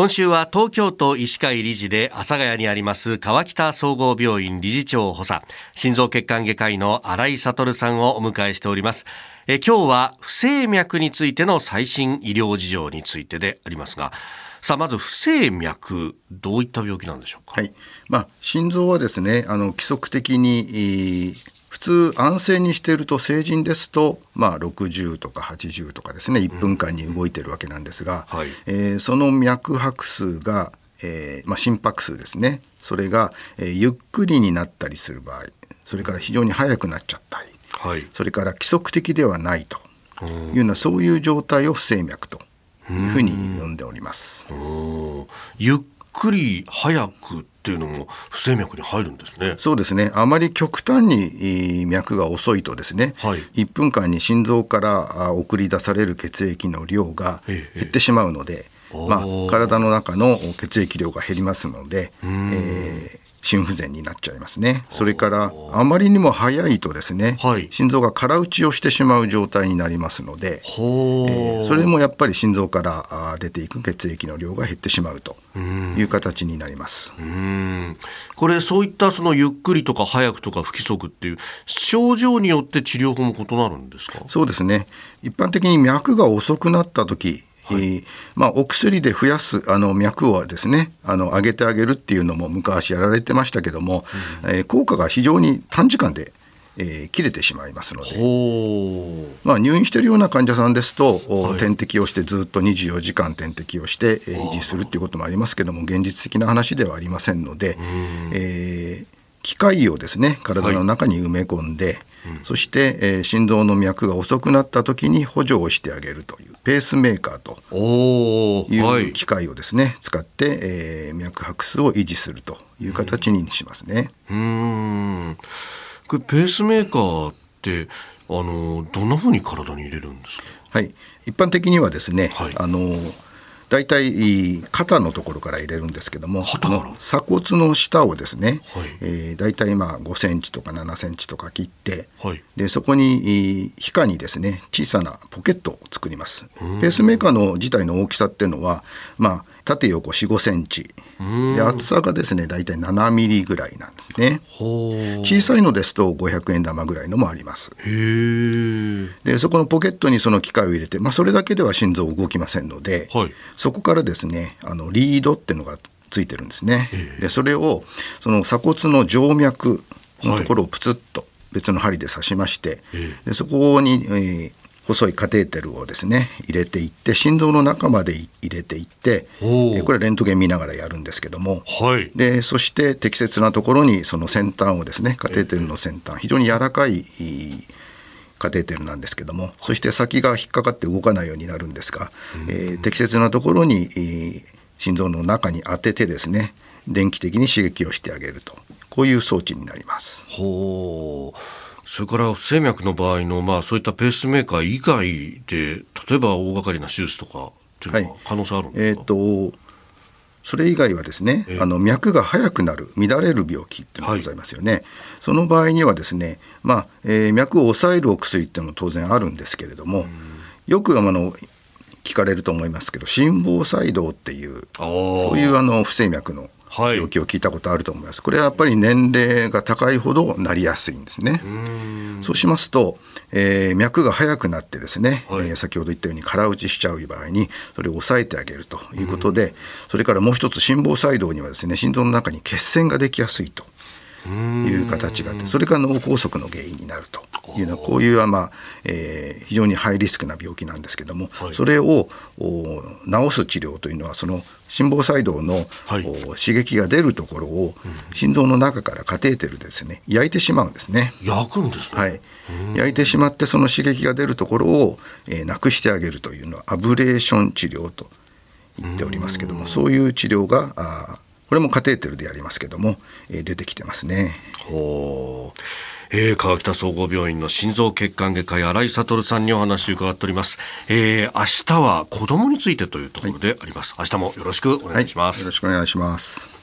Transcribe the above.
今週は東京都医師会理事で阿佐ヶ谷にあります川北総合病院理事長補佐心臓血管外科医の新井悟さんをお迎えしております。え今日は不整脈についての最新医療事情についてでありますがさあまず不整脈どういった病気なんでしょうか？はい。まあ心臓はですねあの規則的に普通安静にしていると成人ですと、まあ、60とか80とかですね1分間に動いてるわけなんですが、うん。はい、えー、その脈拍数が、えーまあ、心拍数ですね。それが、えー、ゆっくりになったりする場合それから非常に速くなっちゃったり、はい、それから規則的ではないというようなそういう状態を不整脈というふうに呼んでおります。ゆっくり早くっていうのも不整脈に入るんですね。そうですね。あまり極端に脈が遅いとですね、はい、1分間に心臓から送り出される血液の量が減ってしまうので、まあ、体の中の血液量が減りますので、えー、心不全になっちゃいますね。それからあまりにも早いとですね、はい、心臓が空打ちをしてしまう状態になりますので、えー、それもやっぱり心臓から出ていく血液の量が減ってしまうという形になります。これそういったそのゆっくりとか早くとか不規則っていう症状によって治療法も異なるんですか？そうですね。一般的に脈が遅くなった時はい、まあ、お薬で増やすあの脈をですねあの上げてあげるっていうのも昔やられてましたけども、うん、えー、効果が非常に短時間でえー、切れてしまいますので、まあ、入院しているような患者さんですと、はい、点滴をしてずっと24時間点滴をして、えー、維持するっていうこともありますけども現実的な話ではありませんので、えー、機械をですね体の中に埋め込んで、はいそして、えー、心臓の脈が遅くなった時に補助をしてあげるというペースメーカーという機械をですね、はい、使って、えー、脈拍数を維持するという形にしますね。うん。これペースメーカーってあのどんなふうに体に入れるんですか？はい。一般的にはですね、はい、あの大体肩のところから入れるんですけども鎖骨の下をですね、はい。えー、大体まあ5センチとか7センチとか切って、はい、でそこに皮下にですね小さなポケットを作ります。ペースメーカーの自体の大きさっていうのはまあ縦横45センチで厚さがですね大体7ミリぐらいなんですね。小さいのですと500円玉ぐらいのもあります。でそこのポケットにその機械を入れて、まあ、それだけでは心臓動きませんので、はい、そこからですねあのリードっていうのがついてるんですね。でそれをその鎖骨の静脈のところをプツッと別の針で刺しまして、でそこに、えー、細いカテーテルをですね入れていって心臓の中まで入れていってこれはレントゲン見ながらやるんですけども、はい、でそして適切なところにその先端をですねカテーテルの先端非常に柔らかいカテーテルなんですけども。そして先が引っかかって動かないようになるんですが、えー、適切なところに、えー、心臓の中に当ててですね電気的に刺激をしてあげると。こういう装置になります。ほうそれから不整脈の場合の、まあ、そういったペースメーカー以外で例えば大掛かりな手術とかっていうのは可能性あるんですか、はい、えー、とそれ以外はですね、あの脈が速くなる乱れる病気っていうのがございますよね、はい、その場合にはですね、まあえー、脈を抑えるお薬っていうのも当然あるんですけれども、よくあの聞かれると思いますけど心房細動っていうそういうあの不整脈の病気を聞いたことあると思います、これはやっぱり年齢が高いほどなりやすいんですね。そうしますと、えー、脈が速くなってですね、はい、えー、先ほど言ったように空打ちしちゃう場合にそれを抑えてあげるということでそれからもう一つ心房細動にはですね心臓の中に血栓ができやすいという形があってそれが脳梗塞の原因になると。いうのはこういうまあ、えー、非常にハイリスクな病気なんですけども、はい、それを治す治療というのはその心房細動の、はい、刺激が出るところを心臓の中からカテーテルですね焼いてしまうんですね。焼くんです、ね、はい、焼いてしまってその刺激が出るところを、えー、なくしてあげるというのはアブレーション治療と言っておりますけどもそういう治療があこれもカテーテルでやりますけども、えー、出てきてますね。ほう。えー、川北総合病院の心臓血管外科医新井悟さんにお話を伺っております、えー、明日は子供についてというところであります、はい、明日もよろしくお願いします、はい、よろしくお願いします